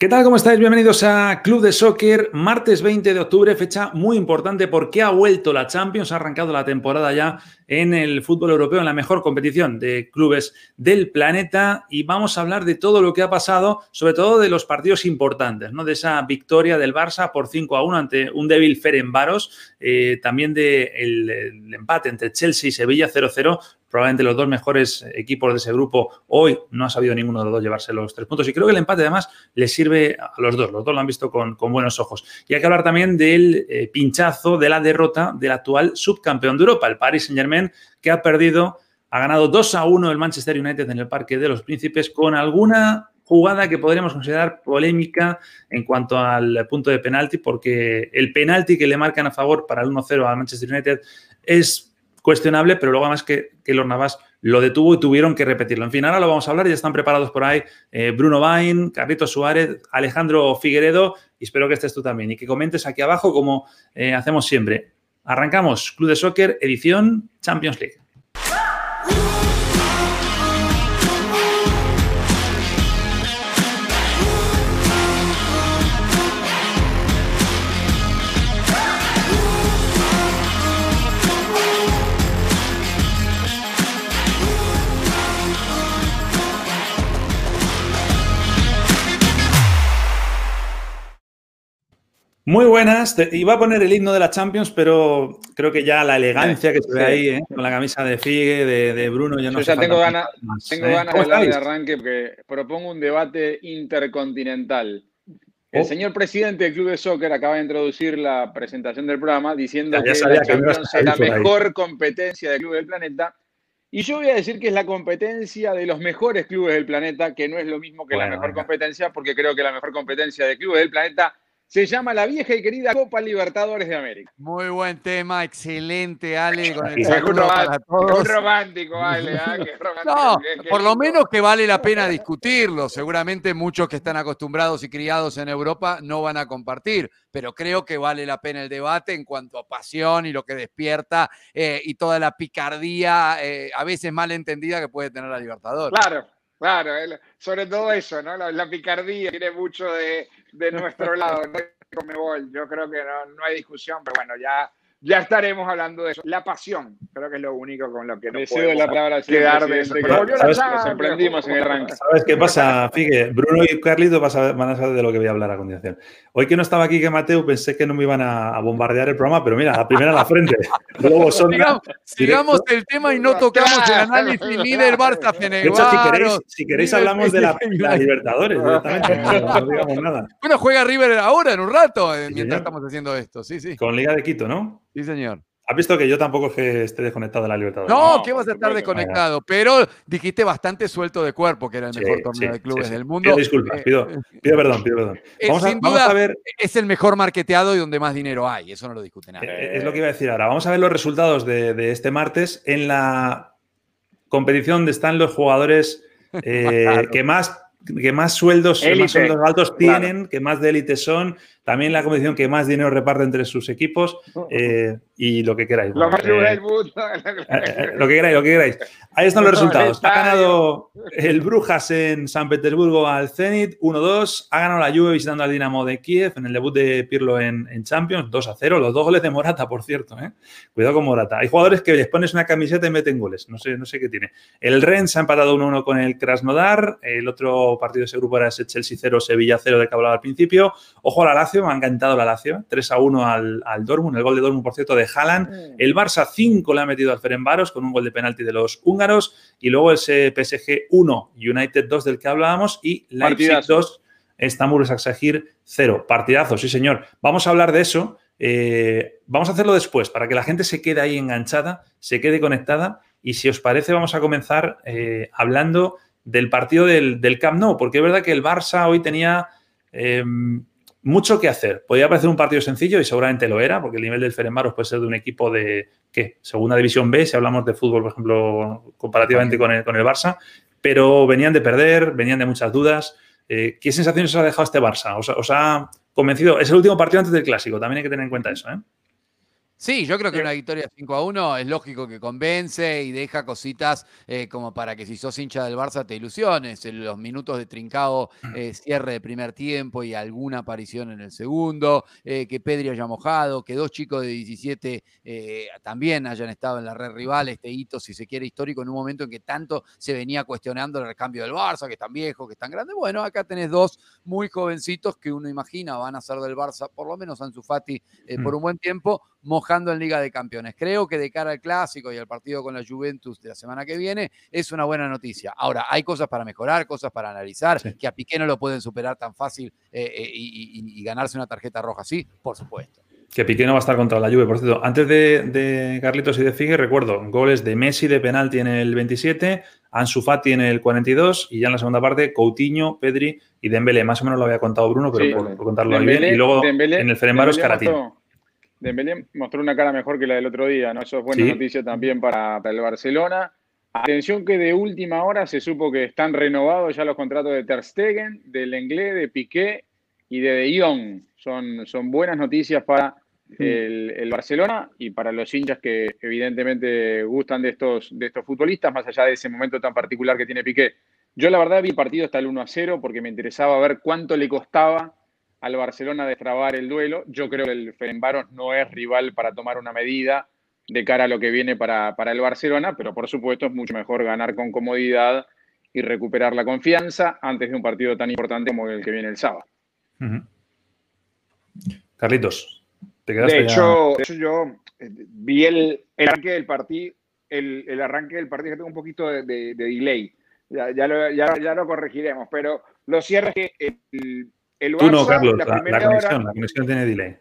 ¿Qué tal? ¿Cómo estáis? Bienvenidos a Club de Soccer, martes 20 de octubre, fecha muy importante porque ha vuelto la Champions, ha arrancado la temporada ya en el fútbol europeo, en la mejor competición de clubes del planeta y vamos a hablar de todo lo que ha pasado, sobre todo de los partidos importantes, ¿no? de esa victoria del Barça por 5 a 1 ante un débil Ferenbaros, eh, también del de empate entre Chelsea y Sevilla 0-0, probablemente los dos mejores equipos de ese grupo. Hoy no ha sabido ninguno de los dos llevarse los tres puntos y creo que el empate además le sirve a los dos. Los dos lo han visto con, buenos ojos. Y hay que hablar también del eh, pinchazo de la derrota del actual subcampeón de Europa, el Paris Saint-Germain, que ha perdido, ha ganado 2 a 1 el Manchester United en el Parque de los Príncipes con alguna jugada que podríamos considerar polémica en cuanto al punto de penalti, porque el penalti que le marcan a favor para el 1-0 al Manchester United es cuestionable, pero luego además que, los Navas lo detuvo y tuvieron que repetirlo. En fin, ahora lo vamos a hablar, ya están preparados por ahí eh, Bruno Bain, Carlitos Suárez, Alejandro Figueredo, y espero que estés tú también y que comentes aquí abajo como eh, hacemos siempre. Arrancamos Club de Soccer, edición Champions League. Muy buenas. iba a poner el himno de la Champions, pero creo que ya la elegancia que se ve ahí, ¿eh? con la camisa de Figue, de, Bruno, yo no Yo ya tengo, ganas, tengo ¿eh? ganas de hablar de arranque porque propongo un debate intercontinental. El oh. señor presidente del Club de Soccer acaba de introducir la presentación del programa diciendo que la Champions es la mejor competencia del club del planeta. Y yo voy a decir que es la competencia de los mejores clubes del planeta, que no es lo mismo que la mejor competencia, porque creo que la mejor competencia de clubes del planeta se llama la vieja y querida Copa Libertadores de América. Muy buen tema, excelente, Ale. Con el un, romántico, un romántico, Ale. ¿ah? no, por lo menos que vale la pena discutirlo. Seguramente muchos que están acostumbrados y criados en Europa no van a compartir, pero creo que vale la pena el debate en cuanto a pasión y lo que despierta eh, y toda la picardía, eh, a veces mal entendida, que puede tener la Libertadores. Claro, Claro, sobre todo eso, ¿no? La, picardía tiene mucho de, nuestro lado, ¿no? Yo creo que no, no hay discusión, pero bueno, ya ya estaremos hablando de eso. La pasión, creo que es lo único con lo que no puedo la palabra quedar de eso. sorprendimos en el ranking. ¿Sabes qué pasa, Figue? Bruno y Carlito van a saber de lo que voy a hablar a continuación. Hoy que no estaba aquí que Mateo, pensé que no me iban a, bombardear el programa, pero mira, la primera a la frente. Luego son sigamos, el tema y no tocamos el análisis ni del Barça De hecho, si queréis, si queréis hablamos de la, Libertadores directamente. No, digamos nada. Bueno, juega River ahora en un rato, eh, mientras estamos haciendo esto. Sí, sí. Con Liga de Quito, ¿no? Sí, señor. Has visto que yo tampoco es que esté desconectado de la libertad. No, no, que vas a estar desconectado, pero dijiste bastante suelto de cuerpo, que era el mejor torneo de clubes del mundo. Pido disculpas, eh, pido, pido, perdón, pido perdón. Eh, vamos, a, vamos a, ver. Es el mejor marketeado y donde más dinero hay, eso no lo discute nada. Eh, es lo que iba a decir ahora. Vamos a ver los resultados de, de este martes en la competición donde están los jugadores que más que más sueldos, más sueldos altos tienen, que más de élite son, también la competición que más dinero reparte entre sus equipos eh, y lo que queráis. Lo, eh, eh, lo que queráis, lo que queráis. Ahí están los resultados. Ha ganado el Brujas en San Petersburgo al Zenit 1-2. Ha ganado la Juve visitando al Dinamo de Kiev en el debut de Pirlo en, Champions 2-0. Los dos goles de Morata, por cierto. Cuidado con Morata. Hay jugadores que les pones una camiseta y meten goles. No sé, no sé qué tiene. El Rennes ha empatado 1-1 con el Krasnodar. El otro partido de ese grupo era ese Chelsea 0, Sevilla 0 de que hablaba al principio. Ojo a la Lazio me ha encantado la Lazio, 3 a 1 al, al Dortmund, el gol de Dortmund, por cierto, de Haaland. Mm. El Barça 5 le ha metido al Ferenbaros con un gol de penalti de los húngaros. Y luego ese PSG 1, United 2 del que hablábamos y Leipzig 2, Estambul Saxagir 0. Partidazo, sí señor. Vamos a hablar de eso. Eh, vamos a hacerlo después para que la gente se quede ahí enganchada, se quede conectada. Y si os parece, vamos a comenzar eh, hablando del partido del, del Camp Nou, porque es verdad que el Barça hoy tenía... Eh, mucho que hacer. Podría parecer un partido sencillo y seguramente lo era, porque el nivel del Ferenbaros puede ser de un equipo de, ¿qué? Segunda División B, si hablamos de fútbol, por ejemplo, comparativamente con el, con el Barça, pero venían de perder, venían de muchas dudas. Eh, ¿Qué sensaciones os ha dejado este Barça? ¿Os, ha convencido? Es el último partido antes del Clásico, también hay que tener en cuenta eso, ¿eh? Sí, yo creo que una victoria 5 a 1 es lógico que convence y deja cositas eh, como para que si sos hincha del Barça te ilusiones. En los minutos de trincado, eh, cierre de primer tiempo y alguna aparición en el segundo, eh, que Pedri haya mojado, que dos chicos de 17 también hayan estado en la red rival, este hito, si se quiere, histórico, en un momento en que tanto se venía cuestionando el recambio del Barça, que están viejos, que están grandes. Bueno, acá tenés dos muy jovencitos que uno imagina van a ser del Barça, por lo menos Ansu Fati, por mm. un buen tiempo mojando en Liga de Campeones. Creo que de cara al clásico y al partido con la Juventus de la semana que viene es una buena noticia. Ahora, hay cosas para mejorar, cosas para analizar, que a Piqué no lo pueden superar tan fácil eh, eh, y, ganarse una tarjeta roja así, por supuesto. Que Piqué no va a estar contra la Juve, por cierto. Antes de, Carlitos y de Figue, recuerdo, goles de Messi de penalti en el 27, Ansu Fati en el 42 y ya en la segunda parte Coutinho, Pedri y Dembélé. Más o menos lo había contado Bruno, pero por, contarlo bien. Y luego en el Ferenbaros, Caratín. Dembélé mostró una cara mejor que la del otro día, ¿no? Eso es buena noticia también para, el Barcelona. Atención que de última hora se supo que están renovados ya los contratos de Ter Stegen, de Lenglet, de Piqué y de De Jong. Son, son buenas noticias para el, Barcelona y para los hinchas que evidentemente gustan de estos, de estos futbolistas, más allá de ese momento tan particular que tiene Piqué. Yo la verdad vi el partido hasta el 1 a 0 porque me interesaba ver cuánto le costaba al Barcelona destrabar el duelo. Yo creo que el Ferenbaros no es rival para tomar una medida de cara a lo que viene para, el Barcelona, pero por supuesto es mucho mejor ganar con comodidad y recuperar la confianza antes de un partido tan importante como el que viene el sábado. Carlitos, ¿te quedaste de, hecho, de hecho, yo eh, vi el, arranque del partido, el, arranque del partido que tengo un poquito de, delay. Ya, lo, ya, lo, corregiremos, pero lo cierto es que el, el Tú no, Carlos, la, conexión, la conexión tiene delay.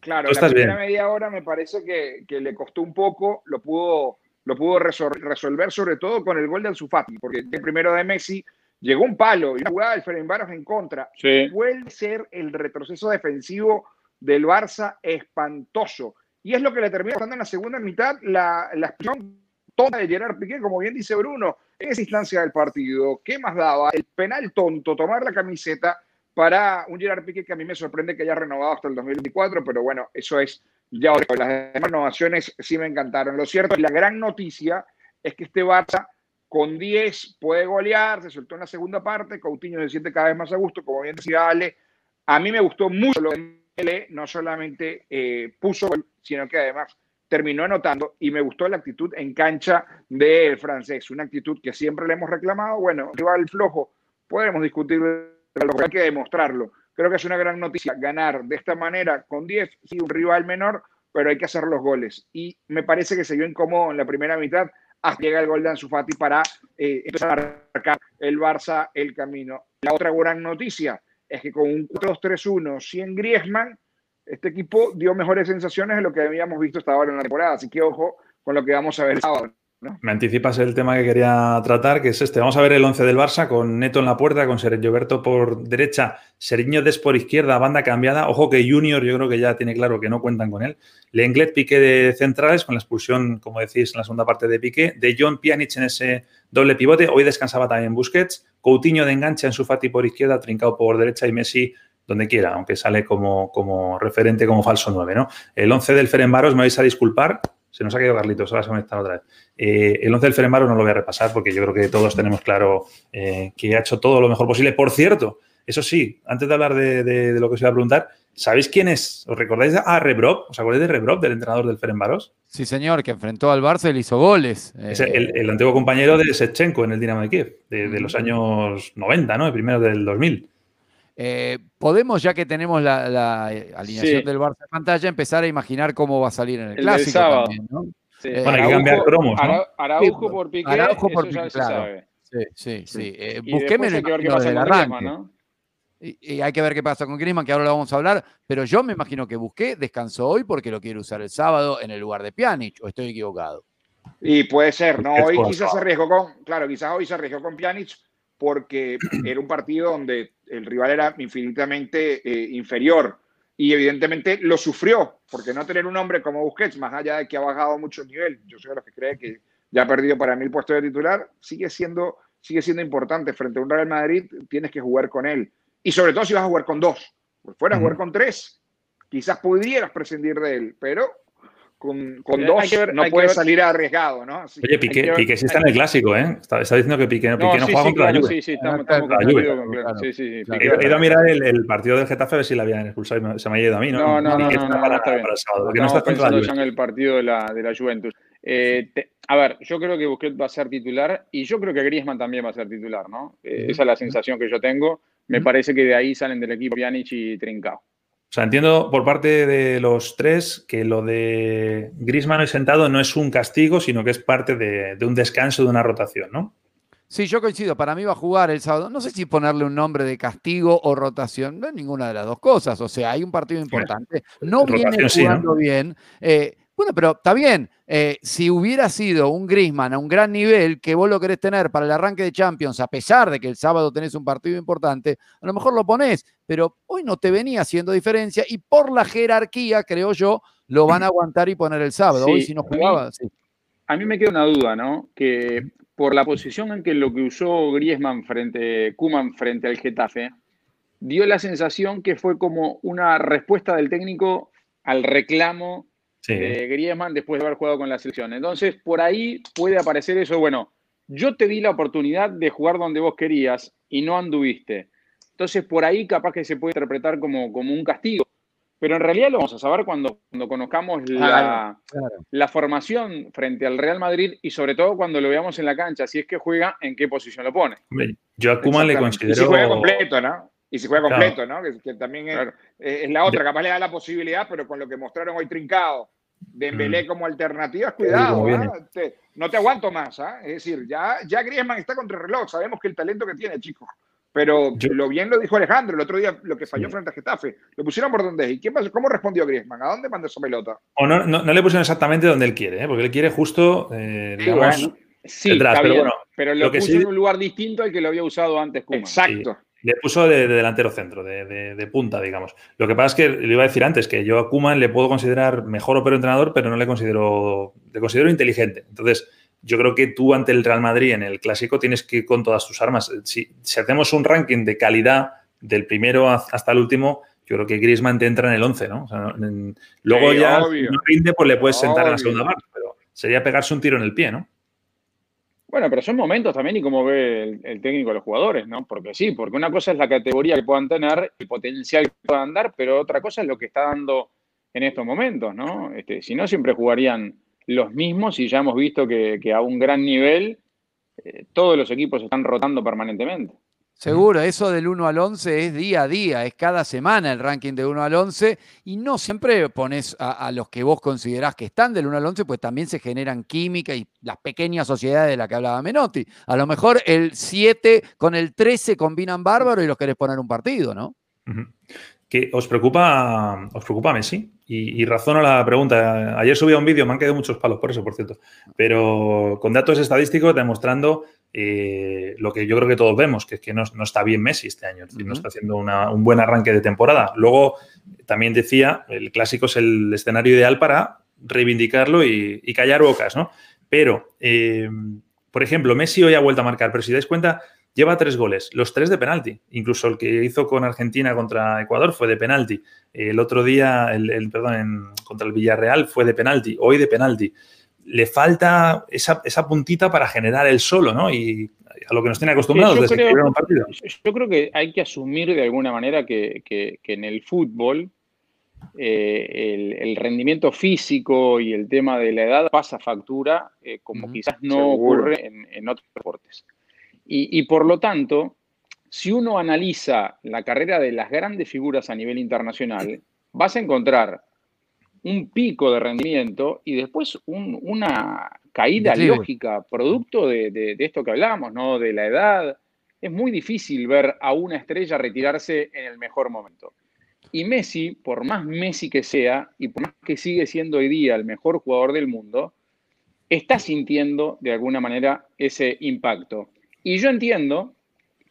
Claro, la primera media hora me parece que, le costó un poco, lo pudo, lo pudo resolver sobre todo con el gol de Anzufati, porque el primero de Messi llegó un palo y una jugada del Ferenbaros en contra. Sí. A ser el retroceso defensivo del Barça espantoso. Y es lo que le termina pasando en la segunda mitad la, la expresión tonta de Gerard Piqué, como bien dice Bruno, en esa instancia del partido. ¿Qué más daba? El penal tonto, tomar la camiseta para un Gerard Piqué que a mí me sorprende que haya renovado hasta el 2024, pero bueno, eso es ya. Las demás renovaciones sí me encantaron. Lo cierto, la gran noticia es que este Barça con 10 puede golear, se soltó en la segunda parte, Coutinho se siente cada vez más a gusto, como bien decía Ale. A mí me gustó mucho lo de Mele, no solamente eh, puso gol, sino que además terminó anotando y me gustó la actitud en cancha del francés, una actitud que siempre le hemos reclamado. Bueno, rival flojo, podemos discutir pero hay que demostrarlo. Creo que es una gran noticia ganar de esta manera con 10, sí, un rival menor, pero hay que hacer los goles. Y me parece que se vio incómodo en la primera mitad hasta llega el gol de Ansu Fati para eh, empezar a marcar el Barça el camino. La otra gran noticia es que con un 4-2-3-1 sin Griezmann, este equipo dio mejores sensaciones de lo que habíamos visto hasta ahora en la temporada. Así que ojo con lo que vamos a ver sábado. Me anticipas el tema que quería tratar, que es este. Vamos a ver el 11 del Barça con Neto en la puerta, con Sergio Berto por derecha, Seriño Des por izquierda, banda cambiada. Ojo que Junior yo creo que ya tiene claro que no cuentan con él. Lenglet, Piqué de centrales, con la expulsión, como decís, en la segunda parte de Piqué. De John Pjanic en ese doble pivote. Hoy descansaba también Busquets. Coutinho de enganche en su Fati por izquierda, trincado por derecha y Messi donde quiera, aunque sale como, como referente, como falso 9, ¿no? El 11 del Ferenbaros, me vais a disculpar, se nos ha quedado Carlitos, ahora se ha conectado otra vez. Eh, el 11 del Ferenbaro no lo voy a repasar porque yo creo que todos tenemos claro eh, que ha hecho todo lo mejor posible. Por cierto, eso sí, antes de hablar de, lo que os iba a preguntar, ¿sabéis quién es? ¿Os recordáis a Rebrov? ¿Os acordáis de Rebrov, del entrenador del Ferenbaros? Sí, señor, que enfrentó al Barça y hizo goles. Es el, antiguo compañero de Sechenko en el Dinamo de Kiev, de, los años 90, ¿no? El primero del 2000. Eh, podemos, ya que tenemos la, alineación del Barça en pantalla, empezar a imaginar cómo va a salir en el, clásico. También, ¿no? Bueno, hay que cambiar cromos, ¿no? Araujo por Piqué, Araujo por Piqué, claro. Sí, sí, sí. Eh, busquéme el del arranque. ¿no? Y, hay que ver qué pasa con Griezmann, que ahora lo vamos a hablar, pero yo me imagino que Busqué descansó hoy porque lo quiere usar el sábado en el lugar de Pjanic, o estoy equivocado. Y puede ser, ¿no? Hoy quizás se arriesgó con, claro, quizás hoy se arriesgó con Pjanic porque era un partido donde el rival era infinitamente eh, inferior y evidentemente lo sufrió, porque no tener un hombre como Busquets, más allá de que ha bajado mucho el nivel, yo soy de los que cree que ya ha perdido para mí el puesto de titular, sigue siendo, sigue siendo importante. Frente a un Real Madrid tienes que jugar con él. Y sobre todo si vas a jugar con dos. Pues fuera a jugar con tres, quizás pudieras prescindir de él, pero con, dos no puede salir arriesgado, ¿no? Oye, Piqué, Piqué sí está en el clásico, ¿eh? Está, diciendo que Piqué no, no juega contra la Juve. Sí, sí, estamos, estamos la Juve. Sí, sí, sí. He ido a mirar el, partido del Getafe a ver si la habían expulsado se me ha ido a mí, ¿no? No, no, no, no, no, para, está bien. Para el sábado, no está pensando ya en el partido de la, de la Juventus. Eh, a ver, yo creo que Busquets va a ser titular y yo creo que Griezmann también va a ser titular, ¿no? Eh, esa es la sensación que yo tengo. Me parece que de ahí salen del equipo Pjanic y Trincao. O sea, entiendo por parte de los tres que lo de Grisman y sentado no es un castigo, sino que es parte de, un descanso, de una rotación, ¿no? Sí, yo coincido. Para mí va a jugar el sábado. No sé si ponerle un nombre de castigo o rotación. No es ninguna de las dos cosas. O sea, hay un partido importante. No viene jugando bien. Eh, bueno, pero está bien. Eh, si hubiera sido un Grisman a un gran nivel que vos lo querés tener para el arranque de Champions, a pesar de que el sábado tenés un partido importante, a lo mejor lo ponés, pero hoy no te venía haciendo diferencia y por la jerarquía, creo yo, lo van a aguantar y poner el sábado. hoy si no jugaba, sí. A mí me queda una duda, ¿no? Que por la posición en que lo que usó Griezmann frente, Kuman frente al Getafe, dio la sensación que fue como una respuesta del técnico al reclamo de Griezmann después de haber jugado con la selección. Entonces, por ahí puede aparecer eso, bueno, yo te di la oportunidad de jugar donde vos querías y no anduviste. Entonces, por ahí capaz que se puede interpretar como, como un castigo. Pero en realidad lo vamos a saber cuando, cuando conozcamos la, la, formación frente al Real Madrid y sobre todo cuando lo veamos en la cancha, si es que juega, en qué posición lo pone. Yo a Kuma le considero... Y si juega completo, ¿no? Y si juega completo, ¿no? Que, también es, es, la otra, capaz le da la posibilidad, pero con lo que mostraron hoy trincado, Dembélé mm. como alternativa, cuidado, ¿ah? no te aguanto más, ¿ah? es decir, ya, ya Griezmann está contra el reloj, sabemos que el talento que tiene, chicos, pero lo bien lo dijo Alejandro el otro día, lo que falló frente a Getafe, lo pusieron por donde ¿y qué pasó? ¿Cómo respondió Griezmann? ¿A dónde mandó esa pelota? O no, no, le pusieron exactamente donde él quiere, ¿eh? porque él quiere justo, eh, digamos, detrás, pero bueno. Pero lo, puso en un lugar distinto al que lo había usado antes Exacto. Le puso de, delantero centro, de, punta, digamos. Lo que pasa es que le iba a decir antes que yo a Kuman le puedo considerar mejor o peor entrenador, pero no le considero, le considero inteligente. Entonces, yo creo que tú ante el Real Madrid en el clásico tienes que ir con todas tus armas. Si, hacemos un ranking de calidad del primero hasta el último, yo creo que Griezmann te entra en el 11, ¿no? luego ya, no rinde, pues le puedes sentar en la segunda parte, pero sería pegarse un tiro en el pie, ¿no? Bueno, pero son momentos también y cómo ve el, técnico a los jugadores, ¿no? Porque sí, porque una cosa es la categoría que puedan tener, el potencial que puedan dar, pero otra cosa es lo que está dando en estos momentos, ¿no? Este, si no, siempre jugarían los mismos y ya hemos visto que, a un gran nivel eh, todos los equipos están rotando permanentemente. Seguro, eso del 1 al 11 es día a día, es cada semana el ranking de 1 al 11 y no siempre pones a, los que vos considerás que están del 1 al 11, pues también se generan química y las pequeñas sociedades de las que hablaba Menotti. A lo mejor el 7 con el 13 combinan bárbaro y los querés poner un partido, ¿no? ¿Que os preocupa, os preocupa Messi? Y, y, razono la pregunta. Ayer subí un vídeo, me han quedado muchos palos por eso, por cierto, pero con datos estadísticos demostrando eh, lo que yo creo que todos vemos, que es que no, está bien Messi este año, no está haciendo un buen arranque de temporada. Luego, también decía, el clásico es el escenario ideal para reivindicarlo y, callar bocas, ¿no? Pero, eh, por ejemplo, Messi hoy ha vuelto a marcar, pero si dais cuenta, lleva tres goles, los tres de penalti. Incluso el que hizo con Argentina contra Ecuador fue de penalti. El otro día, el, perdón, contra el Villarreal fue de penalti, hoy de penalti le falta esa, puntita para generar el solo, ¿no? Y a lo que nos tiene acostumbrados desde creo, que un partido. Yo creo que hay que asumir de alguna manera que, en el fútbol eh, el, rendimiento físico y el tema de la edad pasa factura, eh, como quizás no ocurre en, otros deportes. Y, y por lo tanto, si uno analiza la carrera de las grandes figuras a nivel internacional, vas a encontrar un pico de rendimiento y después una caída lógica, producto de, esto que hablamos, ¿no? De la edad. Es muy difícil ver a una estrella retirarse en el mejor momento. Y Messi, por más Messi que sea, y por más que sigue siendo hoy día el mejor jugador del mundo, está sintiendo de alguna manera ese impacto. Y yo entiendo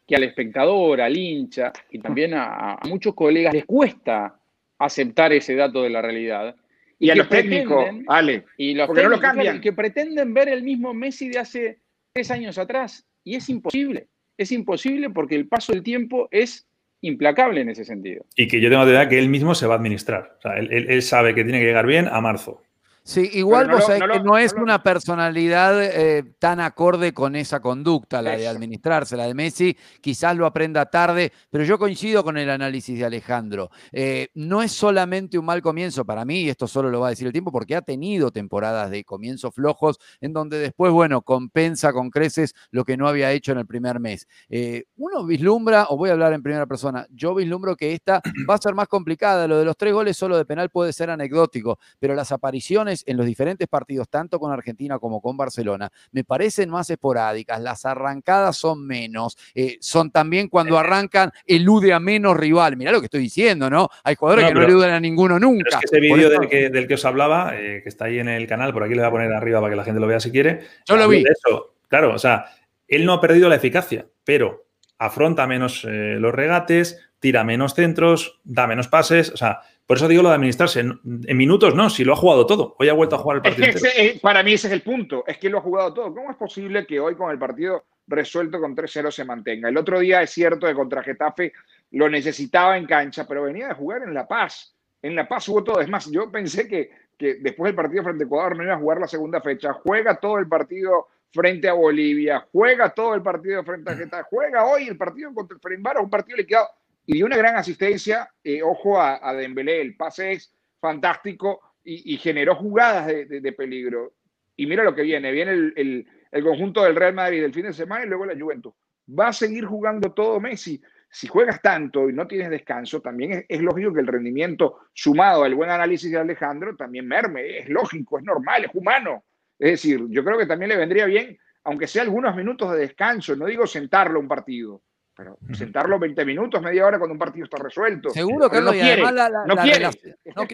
que al espectador, al hincha y también a, muchos colegas les cuesta aceptar ese dato de la realidad. Y, a los técnicos, Ale, y los técnicos, no lo cambian. que pretenden ver el mismo Messi de hace tres años atrás. Y es imposible. Es imposible porque el paso del tiempo es implacable en ese sentido. Y que yo tengo la idea que él mismo se va a administrar. O sea, él, sabe que tiene que llegar bien a marzo. Sí, igual vos sabés que no es una personalidad eh, tan acorde con esa conducta, la de administrarse, la de Messi, quizás lo aprenda tarde, pero yo coincido con el análisis de Alejandro. Eh, no es solamente un mal comienzo para mí, y esto solo lo va a decir el tiempo, porque ha tenido temporadas de comienzos flojos en donde después, bueno, compensa con creces lo que no había hecho en el primer mes. Eh, uno vislumbra, o voy a hablar en primera persona, yo vislumbro que esta va a ser más complicada, lo de los tres goles solo de penal puede ser anecdótico, pero las apariciones en los diferentes partidos, tanto con Argentina como con Barcelona, me parecen más esporádicas, las arrancadas son menos, eh, son también cuando arrancan, elude a menos rival. Mirá lo que estoy diciendo, ¿no? Hay jugadores que no eluden a ninguno nunca. ese vídeo del, que, del, que, os hablaba, eh, que está ahí en el canal, por aquí le voy a poner arriba para que la gente lo vea si quiere. Yo lo vi. Eso, claro, o sea, él no ha perdido la eficacia, pero afronta menos eh, los regates, tira menos centros, da menos pases, o sea, por eso digo lo de administrarse. En, minutos no, si lo ha jugado todo. Hoy ha vuelto a jugar el partido. Eh, para mí ese es el punto, es que lo ha jugado todo. ¿Cómo es posible que hoy con el partido resuelto con 3-0 se mantenga? El otro día es cierto que contra Getafe lo necesitaba en cancha, pero venía de jugar en La Paz. En La Paz hubo todo. Es más, yo pensé que, que después del partido frente a Ecuador no iba a jugar la segunda fecha. Juega todo el partido frente a Bolivia, juega todo el partido frente a Getafe, juega hoy el partido contra el Frenbara, un partido liquidado y dio una gran asistencia, eh, ojo a, a, Dembélé, el pase es fantástico y, generó jugadas de, peligro. Y mira lo que viene, viene el, conjunto del Real Madrid del fin de semana y luego la Juventus. Va a seguir jugando todo Messi. Si juegas tanto y no tienes descanso, también es, lógico que el rendimiento sumado al buen análisis de Alejandro también merme. Es lógico, es normal, es humano. Es decir, yo creo que también le vendría bien, aunque sea algunos minutos de descanso, no digo sentarlo un partido, pero sentarlo 20 minutos, media hora cuando un partido está resuelto. Seguro que no quiere. no quiere.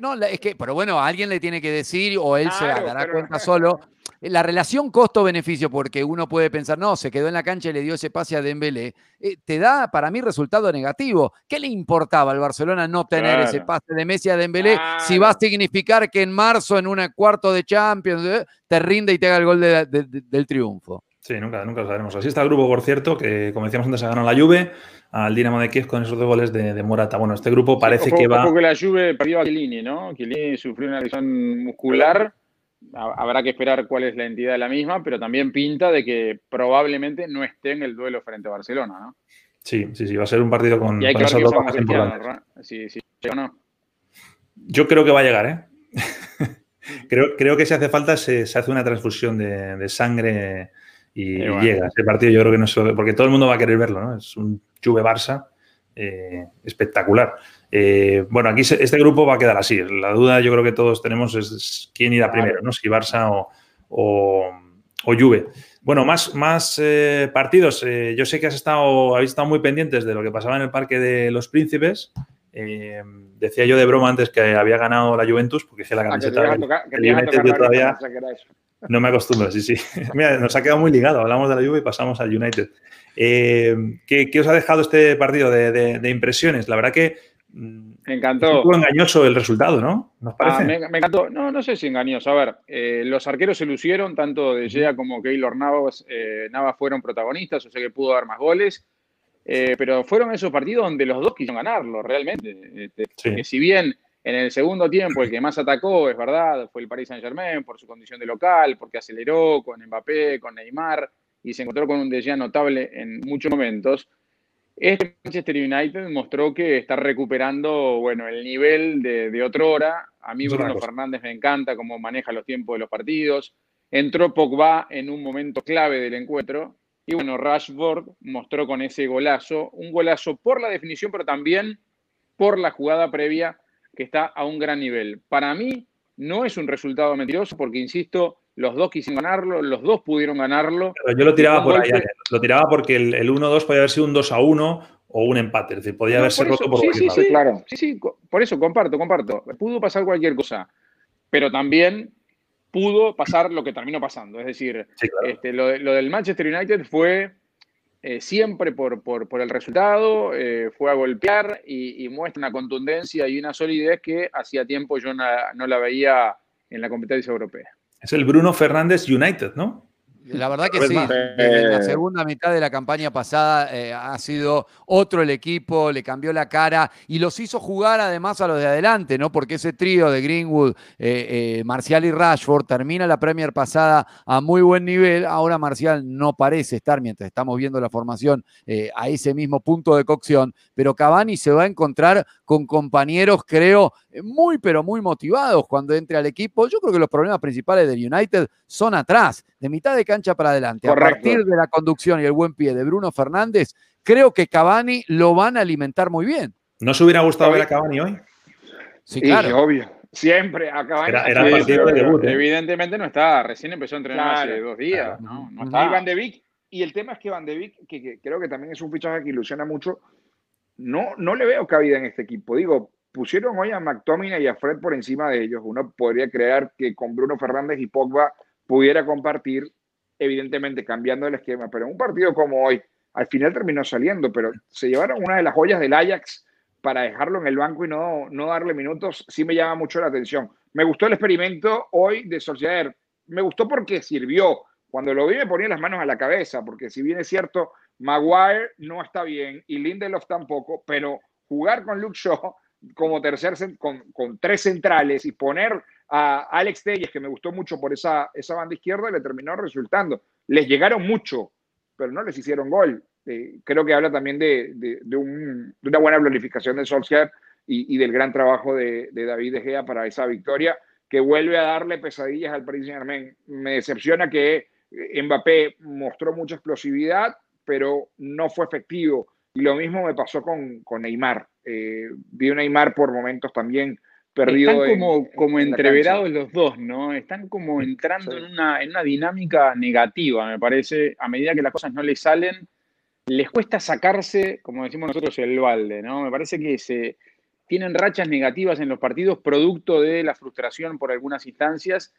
No, es que, pero bueno, alguien le tiene que decir o él se dará cuenta solo. La relación costo-beneficio, porque uno puede pensar, no, se quedó en la cancha y le dio ese pase a Dembélé, eh, te da para mí resultado negativo. ¿Qué le importaba al Barcelona no tener ese pase de Messi a Dembélé si va a significar que en marzo, en un cuarto de Champions, eh, te rinde y te haga el gol del triunfo? Sí, nunca, nunca lo sabremos. Así está el grupo, por cierto, que como decíamos antes, ha ganado la Juve al Dinamo de Kiev con esos dos goles de, Morata. Bueno, este grupo parece que va... Ojo que la Juve perdió a Chiellini, ¿no? Chiellini sufrió una lesión muscular. Habrá que esperar cuál es la entidad de la misma, pero también pinta de que probablemente no esté en el duelo frente a Barcelona, ¿no? Sí, sí, sí, va a ser un partido con, y hay que esas dos importantes. Sí, sí, o no. Yo creo que va a llegar, ¿eh? creo, creo que si hace falta se, hace una transfusión de, de sangre y llega. Ese partido yo creo que no es porque todo el mundo va a querer verlo, ¿no? Es un Juve Barça eh, espectacular. Eh, bueno, aquí este grupo va a quedar así. La duda yo creo que todos tenemos es quién irá primero, ¿no? Si Barça o, o, Juve. Bueno, más, más eh, partidos. yo sé que has estado, habéis estado muy pendientes de lo que pasaba en el Parque de los Príncipes. decía yo de broma antes que había ganado la Juventus, porque dije la ah, camiseta. todavía, no me acostumbro, sí, sí. Mira, nos ha quedado muy ligado. Hablamos de la Juve y pasamos al United. Eh, ¿qué, os ha dejado este partido de, impresiones? La verdad que mm, me encantó. Un engañoso el resultado, ¿no? ¿Nos ah, parece? me, encantó. No, no sé si engañoso. A ver, eh, los arqueros se lucieron, tanto de Gea como Keylor Navas, eh, Navas fueron protagonistas, o sea que pudo dar más goles. pero fueron esos partidos donde los dos quisieron ganarlo, realmente. Este, que si bien en el segundo tiempo, el que más atacó, es verdad, fue el Paris Saint-Germain por su condición de local, porque aceleró con Mbappé, con Neymar y se encontró con un De notable en muchos momentos. Este Manchester United mostró que está recuperando bueno, el nivel de, de otra hora. A mí Bruno Fernández me encanta cómo maneja los tiempos de los partidos. Entró Pogba en un momento clave del encuentro. Y bueno, Rashford mostró con ese golazo, un golazo por la definición, pero también por la jugada previa que está a un gran nivel. Para mí no es un resultado mentiroso porque, insisto, los dos quisieron ganarlo, los dos pudieron ganarlo. yo lo tiraba por allá, lo tiraba porque el, 1-2 podía haber sido un 2-1 o un empate, es decir, podía haberse roto por Sí, sí, sí, claro, sí, sí, por eso comparto, comparto. Pudo pasar cualquier cosa, pero también pudo pasar lo que terminó pasando. Es decir, este, lo, del Manchester United fue eh, siempre por, por, el resultado, eh, fue a golpear y, muestra una contundencia y una solidez que hacía tiempo yo no la veía en la competencia europea. Es el Bruno Fernández United, ¿no? La verdad que sí. En la segunda mitad de la campaña pasada eh, ha sido otro el equipo, le cambió la cara y los hizo jugar además a los de adelante, ¿no? Porque ese trío de Greenwood, eh, eh, Marcial y Rashford termina la Premier pasada a muy buen nivel. Ahora Marcial no parece estar, mientras estamos viendo la formación, a ese mismo punto de cocción, pero Cavani se va a encontrar con compañeros, creo, muy, pero muy motivados cuando entre al equipo. Yo creo que los problemas principales del United son atrás, de mitad de cancha para adelante. A partir de la conducción y el buen pie de Bruno Fernández, creo que Cavani lo van a alimentar muy bien. ¿No se hubiera gustado ver a Cavani hoy? Sí, claro. obvio. Siempre a Cavani. Era, partido de debut. ¿eh? Evidentemente no está, recién empezó a entrenar hace dos días. ¿no? Van de Vic, y el tema es que Van de Vic, que, creo que también es un fichaje que ilusiona mucho, no, no le veo cabida en este equipo. Digo, pusieron hoy a McTominay y a Fred por encima de ellos. Uno podría creer que con Bruno Fernández y Pogba pudiera compartir, evidentemente cambiando el esquema, pero en un partido como hoy, al final terminó saliendo, pero se llevaron una de las joyas del Ajax para dejarlo en el banco y no, no darle minutos, sí me llama mucho la atención. Me gustó el experimento hoy de Solskjaer. Me gustó porque sirvió. Cuando lo vi me ponía las manos a la cabeza, porque si bien es cierto, Maguire no está bien y Lindelof tampoco, pero jugar con Luke Shaw como tercer, con, con tres centrales y poner a Alex Telles, que me gustó mucho por esa, esa banda izquierda, le terminó resultando. Les llegaron mucho, pero no les hicieron gol. Eh, creo que habla también de, de, una buena planificación de Solskjaer y, y del gran trabajo de, David De Gea para esa victoria, que vuelve a darle pesadillas al Paris Saint-Germain. Me decepciona que Mbappé mostró mucha explosividad, pero no fue efectivo. Y lo mismo me pasó con, con Neymar. Eh, vi a Neymar por momentos también perdido. Están como, como entreverados los dos, ¿no? Están como entrando en, una, en una dinámica negativa, me parece. A medida que las cosas no les salen, les cuesta sacarse, como decimos nosotros, el balde, ¿no? Me parece que se tienen rachas negativas en los partidos producto de la frustración por algunas instancias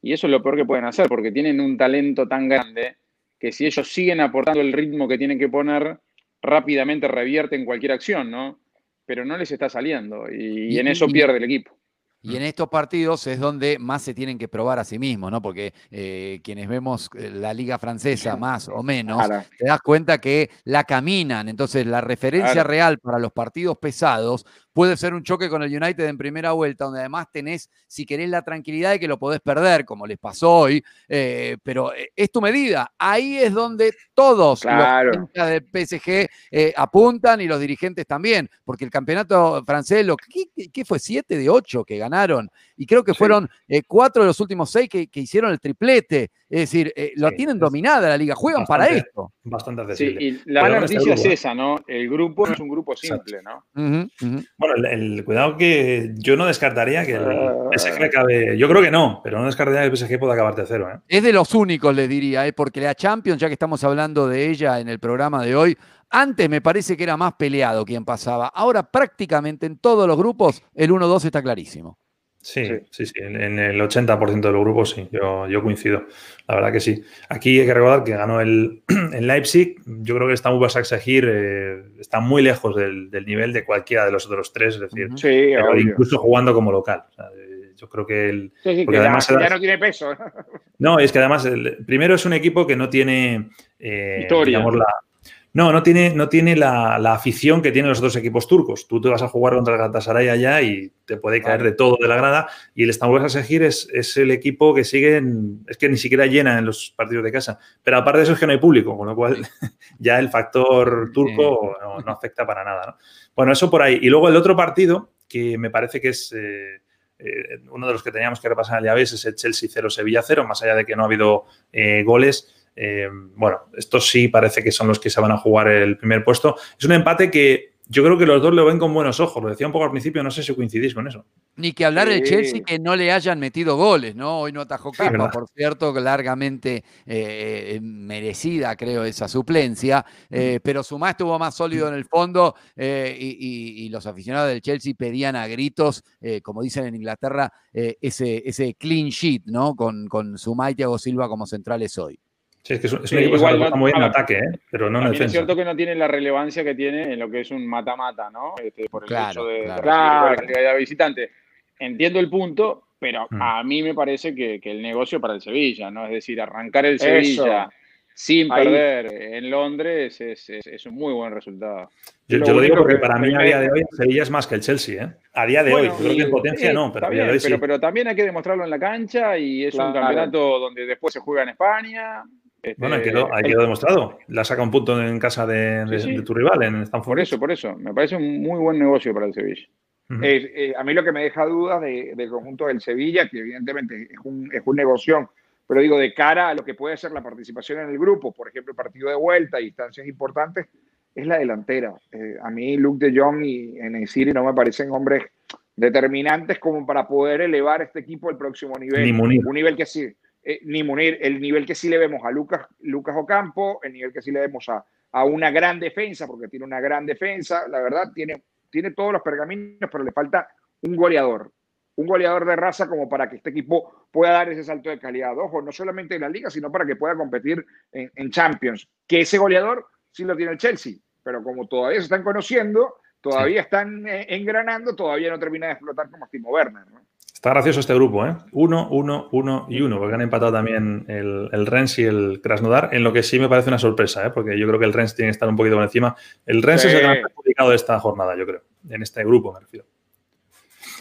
y eso es lo peor que pueden hacer porque tienen un talento tan grande que si ellos siguen aportando el ritmo que tienen que poner, rápidamente revierten cualquier acción, ¿no? pero no les está saliendo y, en eso pierde el equipo. Y en estos partidos es donde más se tienen que probar a sí mismos, ¿no? Porque eh, quienes vemos eh, la liga francesa más o menos, te das cuenta que la caminan. Entonces, la referencia real para los partidos pesados puede ser un choque con el United en primera vuelta, donde además tenés, si querés, la tranquilidad de que lo podés perder, como les pasó hoy, eh, pero eh, es tu medida. Ahí es donde todos los del PSG eh, apuntan y los dirigentes también, porque el campeonato francés, lo, ¿qué, fue? Siete de ocho que ganaron, y creo que fueron cuatro de los últimos seis que, hicieron el triplete. Es decir, lo tienen dominada la liga, juegan para esto. Bastante accesible. y la mala noticia es esa, ¿no? El grupo no es un grupo simple, ¿no? Bueno, el, cuidado que yo no descartaría que el ah. PSG acabe. Yo creo que no, pero no descartaría que el PSG pueda acabar tercero. ¿eh? Es de los únicos, le diría, ¿eh? porque la Champions, ya que estamos hablando de ella en el programa de hoy, antes me parece que era más peleado quien pasaba. Ahora prácticamente en todos los grupos el 1-2 está clarísimo. Sí, sí, sí, En, el 80% de los grupos sí, yo, yo, coincido. La verdad que sí. Aquí hay que recordar que ganó el, Leipzig. Yo creo que está muy seguir eh, está muy lejos del, nivel de cualquiera de los otros tres, es decir, incluso jugando como local. yo creo que el. además ya, no tiene peso. No, es que además, el, primero es un equipo que no tiene. Eh, digamos, la, no, no tiene, no tiene la, afición que tienen los otros equipos turcos. Tú te vas a jugar contra el Galatasaray allá y te puede caer de todo de la grada. Y el Estambul Seguir es, es el equipo que sigue, es que ni siquiera llena en los partidos de casa. Pero aparte de eso es que no hay público, con lo cual ya el factor turco no, afecta para nada. Bueno, eso por ahí. Y luego el otro partido, que me parece que es... Eh, eh, uno de los que teníamos que repasar al Llaves es el Chelsea 0 Sevilla 0, más allá de que no ha habido eh, goles. Eh, bueno, estos sí parece que son los que se van a jugar el primer puesto. Es un empate que yo creo que los dos lo ven con buenos ojos. Lo decía un poco al principio, no sé si coincidís con eso. Ni que hablar del Chelsea que no le hayan metido goles, ¿no? Hoy no atajó Kepa, por cierto, largamente eh, merecida, creo, esa suplencia. Eh, pero Sumá estuvo más sólido en el fondo y, los aficionados del Chelsea pedían a gritos, como dicen en Inglaterra, ese, ese clean sheet, ¿no? Con, con Sumá y Thiago Silva como centrales hoy. Sí, es que es, un equipo que muy en ataque, ¿eh? pero no en defensa. Es cierto que no tiene la relevancia que tiene en lo que es un mata-mata, ¿no? Este, por el hecho de, la de visitante. Entiendo el punto, pero mm. a mí me parece que, el negocio para el Sevilla, ¿no? Es decir, arrancar el Sevilla sin perder en Londres es, un muy buen resultado. Yo, lo, digo porque para mí a día de hoy Sevilla es más que el Chelsea, ¿eh? A día de hoy, creo que en potencia no, pero, pero, también hay que demostrarlo en la cancha y es un campeonato donde después se juega en España. Bueno, hay quedó, hay quedó demostrado. La saca un punto en casa de, tu rival, en Stanford. Por eso, por eso. Me parece un muy buen negocio para el Sevilla. Eh, a mí lo que me deja dudas del conjunto del Sevilla, que evidentemente es un, es un negocio, pero digo, de cara a lo que puede ser la participación en el grupo, por ejemplo, partido de vuelta y instancias importantes, es la delantera. Eh, a mí Luke de Jong y en City no me parecen hombres determinantes como para poder elevar este equipo al próximo nivel. Ni. Un nivel que sí, eh, ni Munir, el nivel que sí le vemos a Lucas, Lucas Ocampo, el nivel que sí le vemos a, a una gran defensa, porque tiene una gran defensa, la verdad, tiene tiene todos los pergaminos, pero le falta un goleador. Un goleador de raza como para que este equipo pueda dar ese salto de calidad. Ojo, no solamente en la liga, sino para que pueda competir en, Champions. Que ese goleador sí lo tiene el Chelsea, pero como todavía se están conociendo, todavía están eh, engranando, todavía no termina de explotar como Timo Werner. Está gracioso este grupo, ¿eh? Uno, uno, uno y uno, porque han empatado también el, el Rennes y el Krasnodar, en lo que sí me parece una sorpresa, ¿eh? porque yo creo que el Rennes tiene que estar un poquito por encima. El Rennes es el gran perjudicado de esta jornada, yo creo, en este grupo me refiero.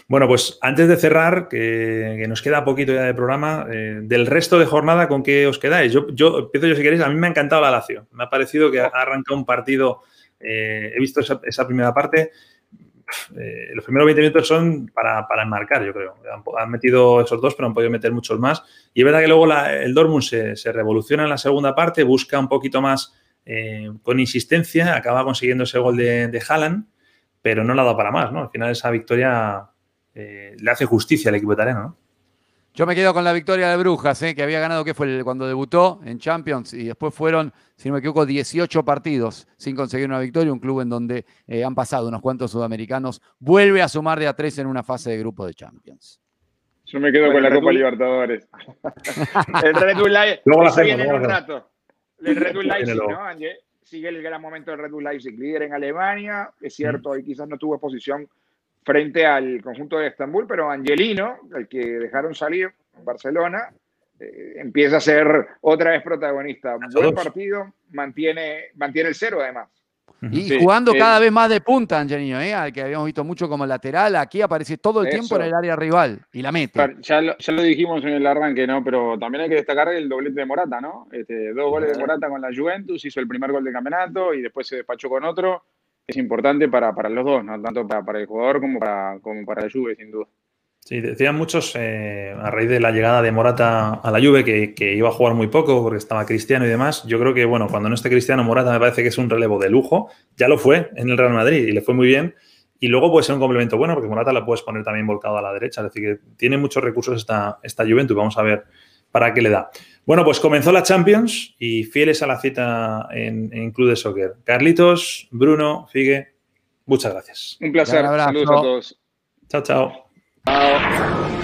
Bueno, pues antes de cerrar, que, nos queda poquito ya de programa, eh, del resto de jornada, ¿con qué os quedáis? Yo, yo empiezo yo si queréis, a mí me ha encantado la Lazio. Me ha parecido que ha arrancado un partido, eh, he visto esa primera parte, eh, los primeros 20 minutos son para, para enmarcar, yo creo. Han, metido esos dos, pero han podido meter muchos más. Y es verdad que luego el Dortmund se, revoluciona en la segunda parte, busca un poquito más eh, con insistencia, acaba consiguiendo ese gol de, de Haaland, pero no le ha dado para más, ¿no? Al final esa victoria eh, le hace justicia al equipo italiano, ¿no? Yo me quedo con la victoria de Brujas, ¿eh? que había ganado, que fue cuando debutó en Champions, y después fueron, si no me equivoco, 18 partidos sin conseguir una victoria, un club en donde eh, han pasado unos cuantos sudamericanos, vuelve a sumar de a tres en una fase de grupo de Champions. Yo me quedo con la Copa Libertadores. el Red Bull Live sigue en un rato. El Red Bull Leipzig, ¿no? Sigue el gran momento del Red Bull Leipzig, líder en Alemania. Es cierto, ahí quizás no tuvo exposición frente al conjunto de Estambul, pero Angelino, el que dejaron salir en Barcelona, eh, empieza a ser otra vez protagonista. Buen partido, mantiene, mantiene el cero además. Y jugando cada vez más de punta, Angelino, ¿eh? al que habíamos visto mucho como lateral, aquí aparece todo el tiempo en el área rival y la mete. Ya lo, ya lo, dijimos en el arranque, ¿no? Pero también hay que destacar el doblete de Morata, ¿no? Este, dos goles de Morata con la Juventus, hizo el primer gol del campeonato y después se despachó con otro es importante para, los dos, ¿no? tanto para, el jugador como para, como para la Juve, sin duda. Sí, decían muchos eh, a raíz de la llegada de Morata a la Juve que, iba a jugar muy poco porque estaba Cristiano y demás. Yo creo que, bueno, cuando no esté Cristiano, Morata me parece que es un relevo de lujo. Ya lo fue en el Real Madrid y le fue muy bien. Y luego puede ser un complemento bueno porque Morata la puedes poner también volcado a la derecha. Es decir, que tiene muchos recursos esta, esta Juventus. Vamos a ver para qué le da. Bueno, pues comenzó la Champions y fieles a la cita en, Club de Soccer. Carlitos, Bruno, Figue, muchas gracias. Un placer. Saludos a todos. Chao, chao. Chao.